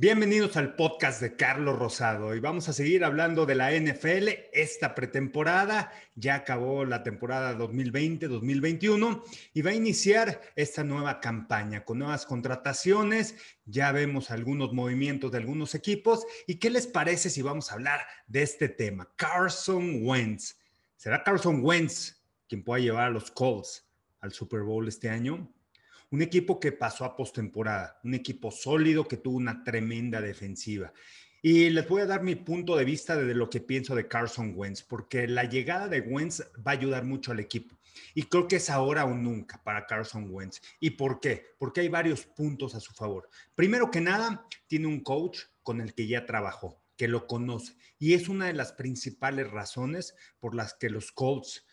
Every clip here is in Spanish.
Bienvenidos al podcast de Carlos Rosado y vamos a seguir hablando de la NFL esta pretemporada. Ya acabó la temporada 2020-2021 y va a iniciar esta nueva campaña con nuevas contrataciones. Ya vemos algunos movimientos de algunos equipos. ¿Y qué les parece si vamos a hablar de este tema? Carson Wentz. ¿Será Carson Wentz quien pueda llevar a los Colts al Super Bowl este año? Un equipo que pasó a postemporada, un equipo sólido que tuvo una tremenda defensiva. Y les voy a dar mi punto de vista de lo que pienso de Carson Wentz, porque la llegada de Wentz va a ayudar mucho al equipo. Y creo que es ahora o nunca para Carson Wentz. ¿Y por qué? Porque hay varios puntos a su favor. Primero que nada, tiene un coach con el que ya trabajó, que lo conoce. Y es una de las principales razones por las que los Colts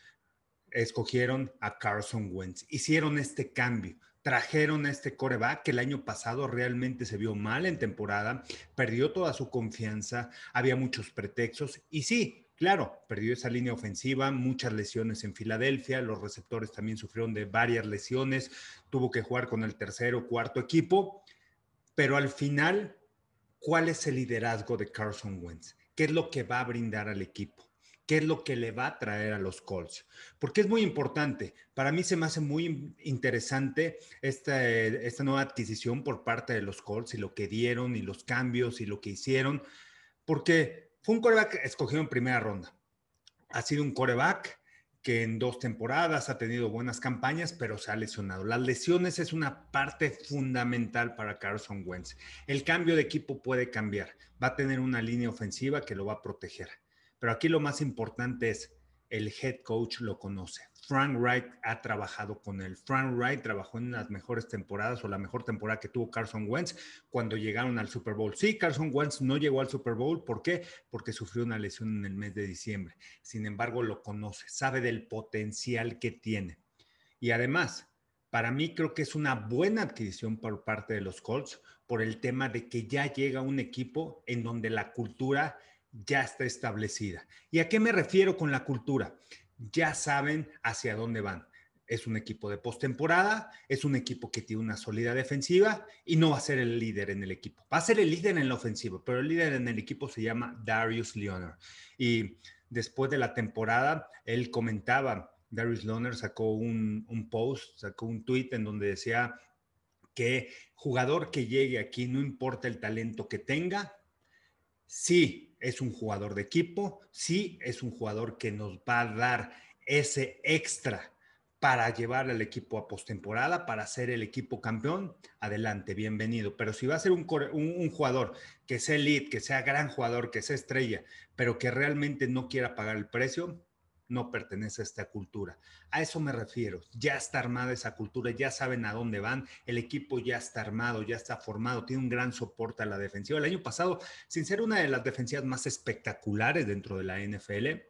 escogieron a Carson Wentz. Hicieron este cambio trajeron a este coreback que el año pasado realmente se vio mal en temporada, perdió toda su confianza, había muchos pretextos y sí, claro, perdió esa línea ofensiva, muchas lesiones en Filadelfia, los receptores también sufrieron de varias lesiones, tuvo que jugar con el tercero, cuarto equipo, pero al final, ¿cuál es el liderazgo de Carson Wentz? ¿Qué es lo que va a brindar al equipo? Qué es lo que le va a traer a los Colts. Porque es muy importante. Para mí se me hace muy interesante esta, esta nueva adquisición por parte de los Colts y lo que dieron y los cambios y lo que hicieron. Porque fue un coreback escogido en primera ronda. Ha sido un coreback que en dos temporadas ha tenido buenas campañas, pero se ha lesionado. Las lesiones es una parte fundamental para Carson Wentz. El cambio de equipo puede cambiar. Va a tener una línea ofensiva que lo va a proteger pero aquí lo más importante es, el head coach lo conoce. Frank Wright ha trabajado con él. Frank Wright trabajó en las mejores temporadas o la mejor temporada que tuvo Carson Wentz cuando llegaron al Super Bowl. Sí, Carson Wentz no llegó al Super Bowl. ¿Por qué? Porque sufrió una lesión en el mes de diciembre. Sin embargo, lo conoce, sabe del potencial que tiene. Y además, para mí creo que es una buena adquisición por parte de los Colts por el tema de que ya llega un equipo en donde la cultura ya está establecida. ¿Y a qué me refiero con la cultura? Ya saben hacia dónde van. Es un equipo de postemporada, es un equipo que tiene una sólida defensiva y no va a ser el líder en el equipo. Va a ser el líder en la ofensiva, pero el líder en el equipo se llama Darius Leonard. Y después de la temporada, él comentaba, Darius Leonard sacó un, un post, sacó un tweet en donde decía que jugador que llegue aquí, no importa el talento que tenga, sí es un jugador de equipo, sí es un jugador que nos va a dar ese extra para llevar al equipo a postemporada, para ser el equipo campeón, adelante, bienvenido. Pero si va a ser un, jugador que sea elite, que sea gran jugador, que sea estrella, pero que realmente no quiera pagar el precio, no pertenece a esta cultura. A eso me refiero. Ya está armada esa cultura, ya saben a dónde van, el equipo ya está armado, ya está formado, tiene un gran soporte a la defensiva. El año pasado, sin ser una de las defensivas más espectaculares dentro de la NFL,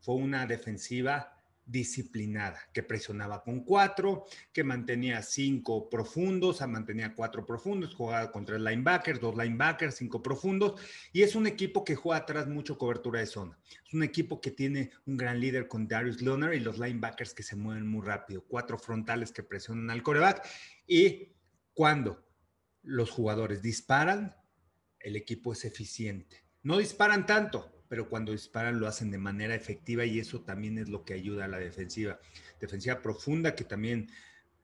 fue una defensiva disciplinada, que presionaba con cuatro, que mantenía cinco profundos, mantenía cuatro profundos, jugaba contra el linebacker, dos linebackers, cinco profundos, y es un equipo que juega atrás mucho cobertura de zona. Es un equipo que tiene un gran líder con Darius Leonard y los linebackers que se mueven muy rápido, cuatro frontales que presionan al coreback, y cuando los jugadores disparan, el equipo es eficiente. No disparan tanto, pero cuando disparan lo hacen de manera efectiva y eso también es lo que ayuda a la defensiva. Defensiva profunda que también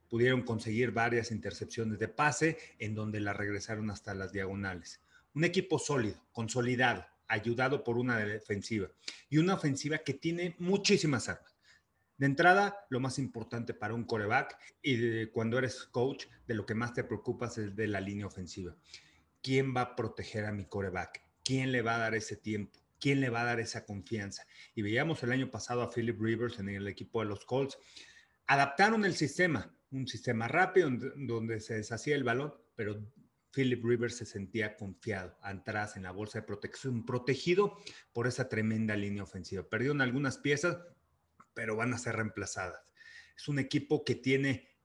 pudieron conseguir varias intercepciones de pase en donde la regresaron hasta las diagonales. Un equipo sólido, consolidado, ayudado por una defensiva y una ofensiva que tiene muchísimas armas. De entrada, lo más importante para un coreback y cuando eres coach, de lo que más te preocupas es de la línea ofensiva. ¿Quién va a proteger a mi coreback? ¿Quién le va a dar ese tiempo? ¿Quién le va a dar esa confianza? Y veíamos el año pasado a Philip Rivers en el equipo de los Colts. Adaptaron el sistema, un sistema rápido donde se deshacía el balón, pero Philip Rivers se sentía confiado atrás en la bolsa de protección, protegido por esa tremenda línea ofensiva. Perdieron algunas piezas, pero van a ser reemplazadas. Es un equipo que tiene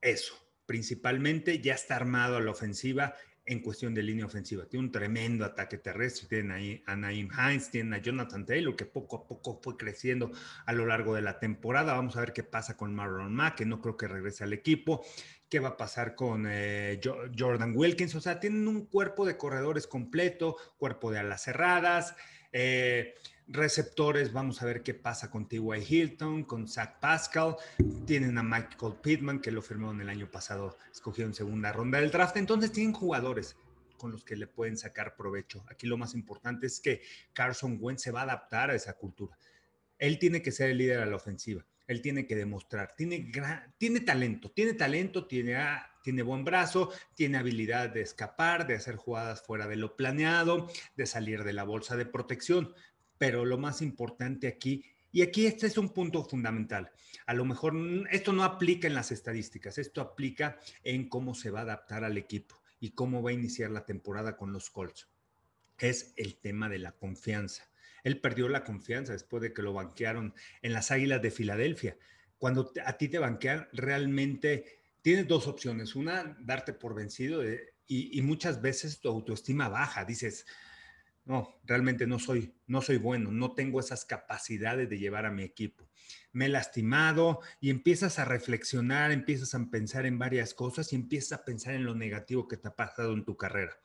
eso. Principalmente ya está armado a la ofensiva, en cuestión de línea ofensiva. Tiene un tremendo ataque terrestre. Tienen ahí a Naim Hines, tienen a Jonathan Taylor, que poco a poco fue creciendo a lo largo de la temporada. Vamos a ver qué pasa con Marlon Mack, que no creo que regrese al equipo. ¿Qué va a pasar con eh, Jordan Wilkins? O sea, tienen un cuerpo de corredores completo, cuerpo de alas cerradas. Eh, receptores, vamos a ver qué pasa con T.Y. Hilton, con Zach Pascal. Tienen a Michael Pittman, que lo firmaron el año pasado, escogió en segunda ronda del draft. Entonces tienen jugadores con los que le pueden sacar provecho. Aquí lo más importante es que Carson Wentz se va a adaptar a esa cultura. Él tiene que ser el líder a la ofensiva. Él tiene que demostrar. Tiene, tiene talento, tiene talento, tiene, tiene buen brazo, tiene habilidad de escapar, de hacer jugadas fuera de lo planeado, de salir de la bolsa de protección pero lo más importante aquí, y aquí este es un punto fundamental, a lo mejor esto no aplica en las estadísticas, esto aplica en cómo se va a adaptar al equipo y cómo va a iniciar la temporada con los Colts. Es el tema de la confianza. Él perdió la confianza después de que lo banquearon en las Águilas de Filadelfia. Cuando a ti te banquean, realmente tienes dos opciones. Una, darte por vencido y, y, muchas veces tu autoestima baja. Dices, no, realmente no soy, no soy bueno, no tengo esas capacidades de llevar a mi equipo. Me he lastimado y empiezas a reflexionar, empiezas a pensar en varias cosas y empiezas a pensar en lo negativo que te ha pasado en tu carrera.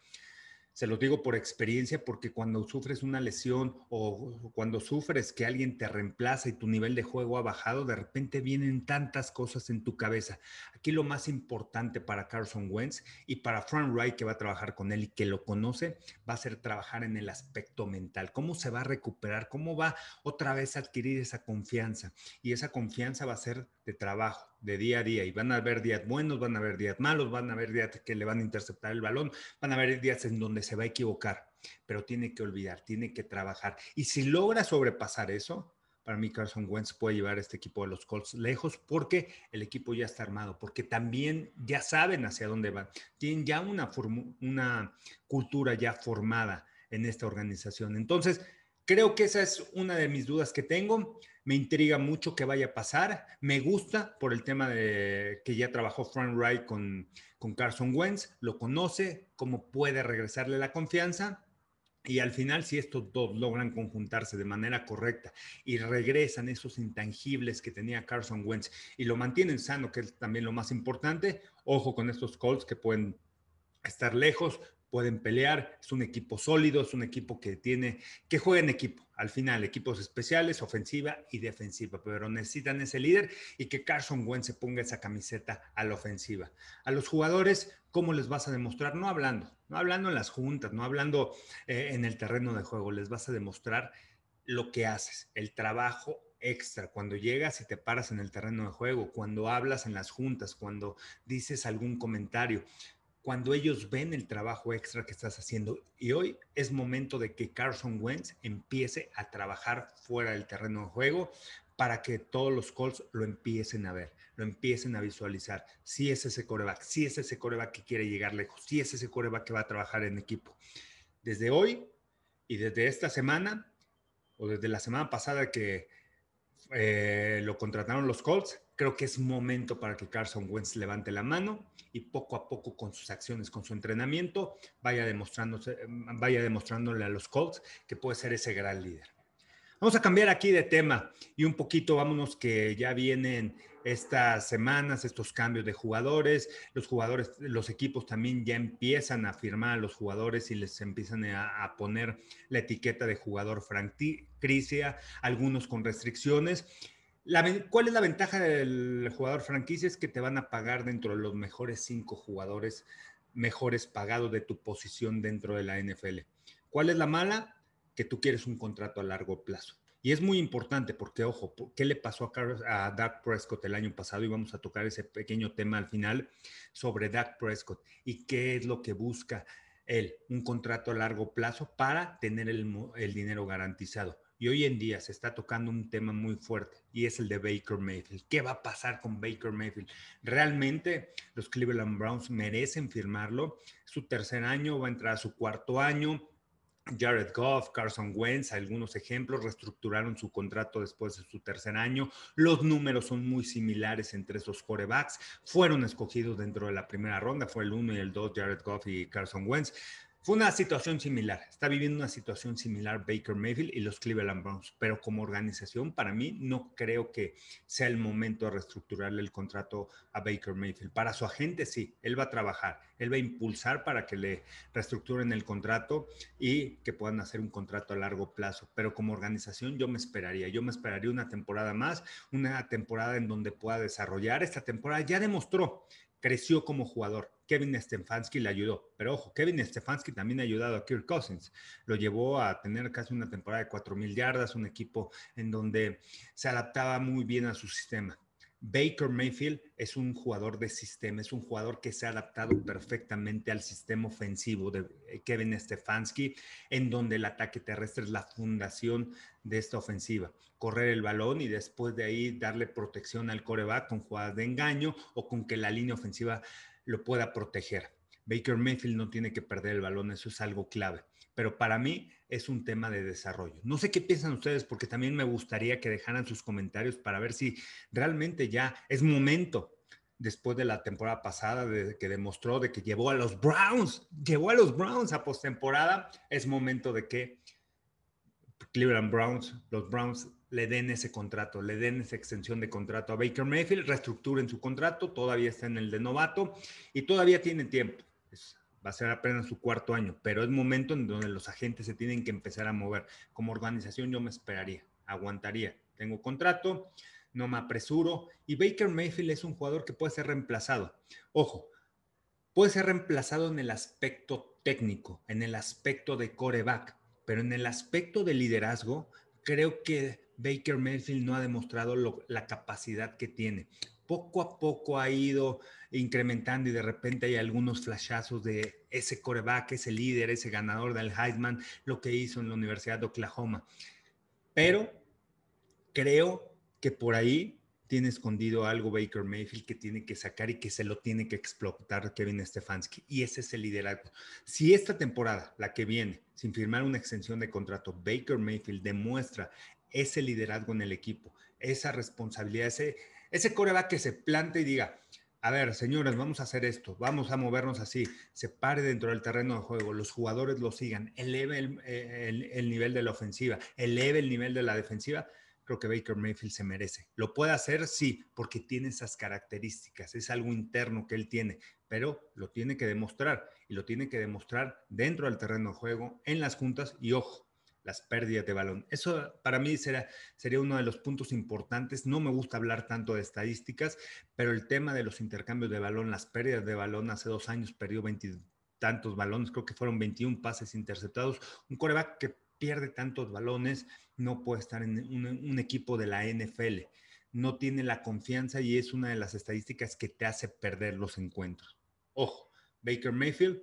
Se lo digo por experiencia porque cuando sufres una lesión o cuando sufres que alguien te reemplaza y tu nivel de juego ha bajado, de repente vienen tantas cosas en tu cabeza. Aquí lo más importante para Carson Wentz y para Frank Wright que va a trabajar con él y que lo conoce, va a ser trabajar en el aspecto mental. ¿Cómo se va a recuperar? ¿Cómo va otra vez a adquirir esa confianza? Y esa confianza va a ser de trabajo, de día a día. Y van a haber días buenos, van a haber días malos, van a haber días que le van a interceptar el balón, van a haber días en donde se va a equivocar, pero tiene que olvidar, tiene que trabajar. Y si logra sobrepasar eso, para mí Carson Wentz puede llevar a este equipo de los Colts lejos porque el equipo ya está armado, porque también ya saben hacia dónde van. Tienen ya una, una cultura ya formada en esta organización. Entonces, creo que esa es una de mis dudas que tengo. Me intriga mucho que vaya a pasar. Me gusta por el tema de que ya trabajó Frank Wright con, Carson Wentz, lo conoce, cómo puede regresarle la confianza. Y al final, si estos dos logran conjuntarse de manera correcta y regresan esos intangibles que tenía Carson Wentz y lo mantienen sano, que es también lo más importante, ojo con estos Colts que pueden estar lejos, pueden pelear, es un equipo sólido, es un equipo que tiene, que juega en equipo, al final, equipos especiales, ofensiva y defensiva, pero necesitan ese líder y que Carson Wentz se ponga esa camiseta a la ofensiva. A los jugadores, ¿cómo les vas a demostrar? No hablando, no hablando en las juntas, no hablando eh, en el terreno de juego, les vas a demostrar lo que haces, el trabajo extra, cuando llegas y te paras en el terreno de juego, cuando hablas en las juntas, cuando dices algún comentario cuando ellos ven el trabajo extra que estás haciendo. Y hoy es momento de que Carson Wentz empiece a trabajar fuera del terreno de juego para que todos los calls lo empiecen a ver, lo empiecen a visualizar. Si es ese coreback, si es ese coreback que quiere llegar lejos, si es ese coreback que va a trabajar en equipo. Desde hoy y desde esta semana, o desde la semana pasada que eh, lo contrataron los Colts, creo que es momento para que Carson Wentz levante la mano y poco a poco con sus acciones, con su entrenamiento, vaya, demostrándose, vaya demostrándole a los Colts que puede ser ese gran líder. Vamos a cambiar aquí de tema y un poquito vámonos que ya vienen estas semanas, estos cambios de jugadores, los jugadores, los equipos también ya empiezan a firmar a los jugadores y les empiezan a, poner la etiqueta de jugador franquicia, algunos con restricciones ¿Cuál es la ventaja del jugador franquicia? Es que te van a pagar dentro de los mejores cinco jugadores mejores pagados de tu posición dentro de la NFL. ¿Cuál es la mala? Que tú quieres un contrato a largo plazo. Y es muy importante porque, ojo, ¿qué le pasó a, a Dak Prescott el año pasado? Y vamos a tocar ese pequeño tema al final sobre Dak Prescott y qué es lo que busca él, un contrato a largo plazo para tener el dinero garantizado. Y hoy en día se está tocando un tema muy fuerte y es el de Baker Mayfield. ¿Qué va a pasar con Baker Mayfield? ¿Realmente los Cleveland Browns merecen firmarlo? Su tercer año, va a entrar a su cuarto año. Jared Goff, Carson Wentz, algunos ejemplos, reestructuraron su contrato después de su tercer año. Los números son muy similares entre esos corebacks. Fueron escogidos dentro de la primera ronda, fue el 1 y el 2, Jared Goff y Carson Wentz. Fue una situación similar, está viviendo una situación similar Baker Mayfield y los Cleveland Browns, pero como organización, para mí, no creo que sea el momento de reestructurarle el contrato a Baker Mayfield. Para su agente, sí, él va a trabajar, él va a impulsar para que le reestructuren el contrato y que puedan hacer un contrato a largo plazo, pero como organización yo me esperaría, yo me esperaría una temporada más, una temporada en donde pueda desarrollar. Esta temporada ya demostró creció como jugador. Kevin Stefanski le ayudó. Pero ojo, Kevin Stefanski también ha ayudado a Kirk Cousins. Lo llevó a tener casi una temporada de 4.000 yardas, un equipo en donde se adaptaba muy bien a su sistema. Baker Mayfield es un jugador de sistema, es un jugador que se ha adaptado perfectamente al sistema ofensivo de Kevin Stefanski, en donde el ataque terrestre es la fundación de esta ofensiva. Correr el balón y después de ahí darle protección al coreback con jugadas de engaño o con que la línea ofensiva lo pueda proteger. Baker Mayfield no tiene que perder el balón, eso es algo clave pero para mí es un tema de desarrollo. No sé qué piensan ustedes, porque también me gustaría que dejaran sus comentarios para ver si realmente ya es momento, después de la temporada pasada, de, que demostró de que llevó a los Browns, llevó a los Browns a postemporada, es momento de que Cleveland Browns, los Browns le den ese contrato, le den esa extensión de contrato a Baker Mayfield, reestructuren su contrato, todavía está en el de novato y todavía tiene tiempo va a ser apenas su cuarto año, pero es momento en donde los agentes se tienen que empezar a mover. Como organización yo me esperaría, aguantaría. Tengo contrato, no me apresuro y Baker Mayfield es un jugador que puede ser reemplazado. Ojo, puede ser reemplazado en el aspecto técnico, en el aspecto de coreback, pero en el aspecto de liderazgo, creo que Baker Mayfield no ha demostrado la capacidad que tiene poco a poco ha ido incrementando y de repente hay algunos flashazos de ese coreback, ese líder, ese ganador del Heisman, lo que hizo en la Universidad de Oklahoma. Pero creo que por ahí tiene escondido algo Baker Mayfield que tiene que sacar y que se lo tiene que explotar Kevin Stefanski. Y ese es el liderazgo. Si esta temporada, la que viene, sin firmar una extensión de contrato, Baker Mayfield demuestra ese liderazgo en el equipo, esa responsabilidad, ese, ese coreback que se plante y diga, a ver, señores, vamos a hacer esto, vamos a movernos así, se pare dentro del terreno de juego, los jugadores lo sigan, eleve el, nivel de la ofensiva, eleve el nivel de la defensiva, creo que Baker Mayfield se merece. ¿Lo puede hacer? Sí, porque tiene esas características, es algo interno que él tiene, pero lo tiene que demostrar y lo tiene que demostrar dentro del terreno de juego, en las juntas y ojo, las pérdidas de balón. Eso para mí sería, sería uno de los puntos importantes. No me gusta hablar tanto de estadísticas, pero el tema de los intercambios de balón, las pérdidas de balón, hace dos años perdió tantos balones, creo que fueron 21 pases interceptados. Un coreback que pierde tantos balones no puede estar en un equipo de la NFL. No tiene la confianza y es una de las estadísticas que te hace perder los encuentros. Ojo, Baker Mayfield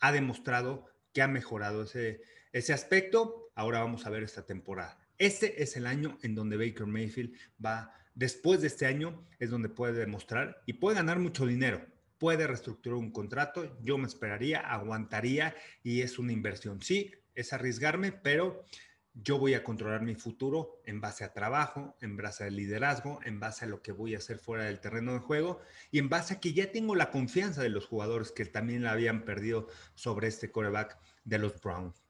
ha demostrado que ha mejorado ese, ese aspecto. Ahora vamos a ver esta temporada. Este es el año en donde Baker Mayfield va, después de este año, es donde puede demostrar y puede ganar mucho dinero. Puede reestructurar un contrato, yo me esperaría, aguantaría y es una inversión. Sí, es arriesgarme, pero yo voy a controlar mi futuro en base a trabajo, en base a liderazgo, en base a lo que voy a hacer fuera del terreno de juego y en base a que ya tengo la confianza de los jugadores que también la habían perdido sobre este coreback de los Browns.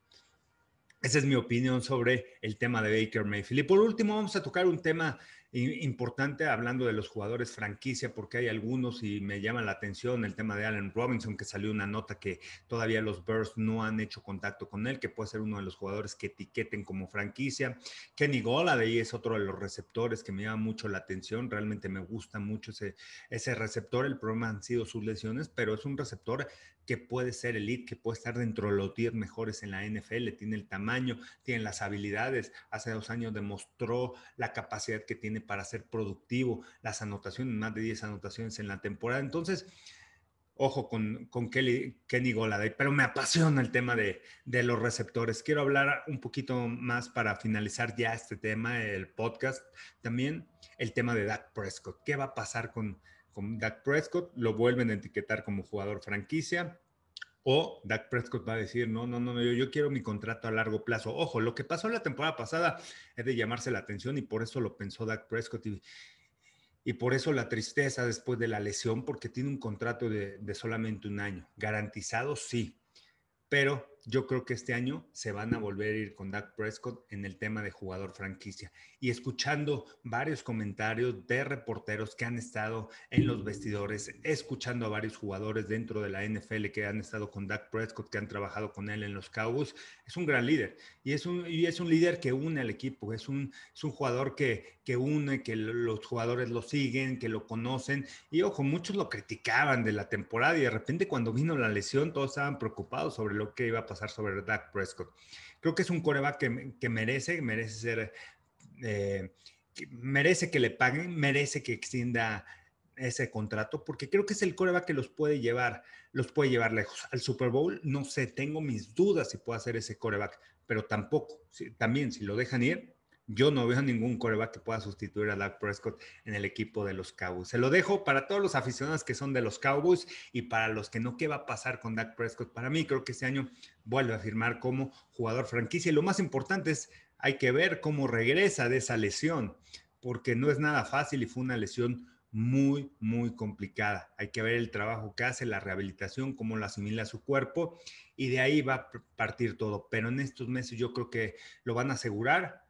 Esa es mi opinión sobre el tema de Baker Mayfield. Y por último, vamos a tocar un tema importante hablando de los jugadores franquicia, porque hay algunos y me llama la atención el tema de Allen Robinson, que salió una nota que todavía los Bears no han hecho contacto con él, que puede ser uno de los jugadores que etiqueten como franquicia. Kenny Golladay es otro de los receptores que me llama mucho la atención, realmente me gusta mucho ese, ese receptor, el problema han sido sus lesiones, pero es un receptor que puede ser elite, que puede estar dentro de los 10 mejores en la NFL, tiene el tamaño, tiene las habilidades, hace dos años demostró la capacidad que tiene para ser productivo, las anotaciones, más de 10 anotaciones en la temporada. Entonces, ojo con, con Kelly, Kenny Goladay, pero me apasiona el tema de, de, los receptores. Quiero hablar un poquito más para finalizar ya este tema, el podcast, también el tema de Dak Prescott. ¿Qué va a pasar con, con Dak Prescott? Lo vuelven a etiquetar como jugador franquicia. O Dak Prescott va a decir, no, no, no, yo, yo quiero mi contrato a largo plazo. Ojo, lo que pasó la temporada pasada es de llamarse la atención y por eso lo pensó Dak Prescott y, y por eso la tristeza después de la lesión, porque tiene un contrato de, de solamente un año. Garantizado, sí, pero yo creo que este año se van a volver a ir con Dak Prescott en el tema de jugador franquicia. Y escuchando varios comentarios de reporteros que han estado en los vestidores, escuchando a varios jugadores dentro de la NFL que han estado con Dak Prescott, que han trabajado con él en los Cowboys, es un gran líder. Y es un, y es un líder que une al equipo, es un, es un jugador que, que une, que los jugadores lo siguen, que lo conocen. Y ojo, muchos lo criticaban de la temporada y de repente cuando vino la lesión todos estaban preocupados sobre lo que iba a pasar sobre Dak Prescott. Creo que es un coreback que, merece, merece ser, eh, merece que le paguen, merece que extienda ese contrato, porque creo que es el coreback que los puede llevar, los puede llevar lejos. Al Super Bowl, no sé, tengo mis dudas si puede hacer ese coreback, pero tampoco, también si lo dejan ir, yo no veo ningún coreback que pueda sustituir a Dak Prescott en el equipo de los Cowboys. Se lo dejo para todos los aficionados que son de los Cowboys y para los que no, ¿qué va a pasar con Dak Prescott? Para mí, creo que este año vuelve a firmar como jugador franquicia. Y lo más importante es, hay que ver cómo regresa de esa lesión, porque no es nada fácil y fue una lesión muy, muy complicada. Hay que ver el trabajo que hace, la rehabilitación, cómo lo asimila su cuerpo y de ahí va a partir todo. Pero en estos meses yo creo que lo van a asegurar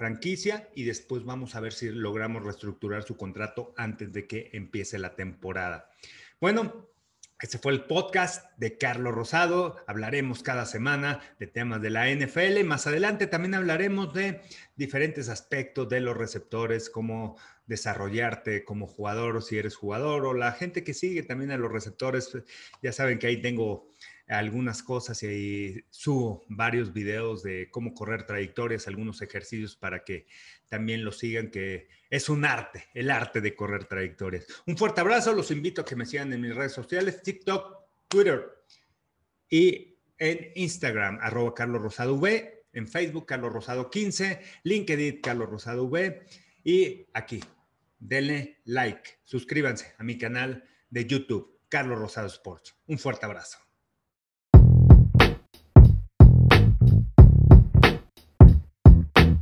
franquicia y después vamos a ver si logramos reestructurar su contrato antes de que empiece la temporada. Bueno, este fue el podcast de Carlos Rosado. Hablaremos cada semana de temas de la NFL. Más adelante también hablaremos de diferentes aspectos de los receptores, cómo desarrollarte como jugador, si eres jugador, o la gente que sigue también a los receptores. Ya saben que ahí tengo algunas cosas y subo varios videos de cómo correr trayectorias, algunos ejercicios para que también lo sigan, que es un arte, el arte de correr trayectorias. Un fuerte abrazo, los invito a que me sigan en mis redes sociales, TikTok, Twitter y en Instagram, arroba Carlos Rosado V, en Facebook, Carlos Rosado 15, LinkedIn, Carlos Rosado V y aquí, denle like, suscríbanse a mi canal de YouTube, Carlos Rosado Sports. Un fuerte abrazo.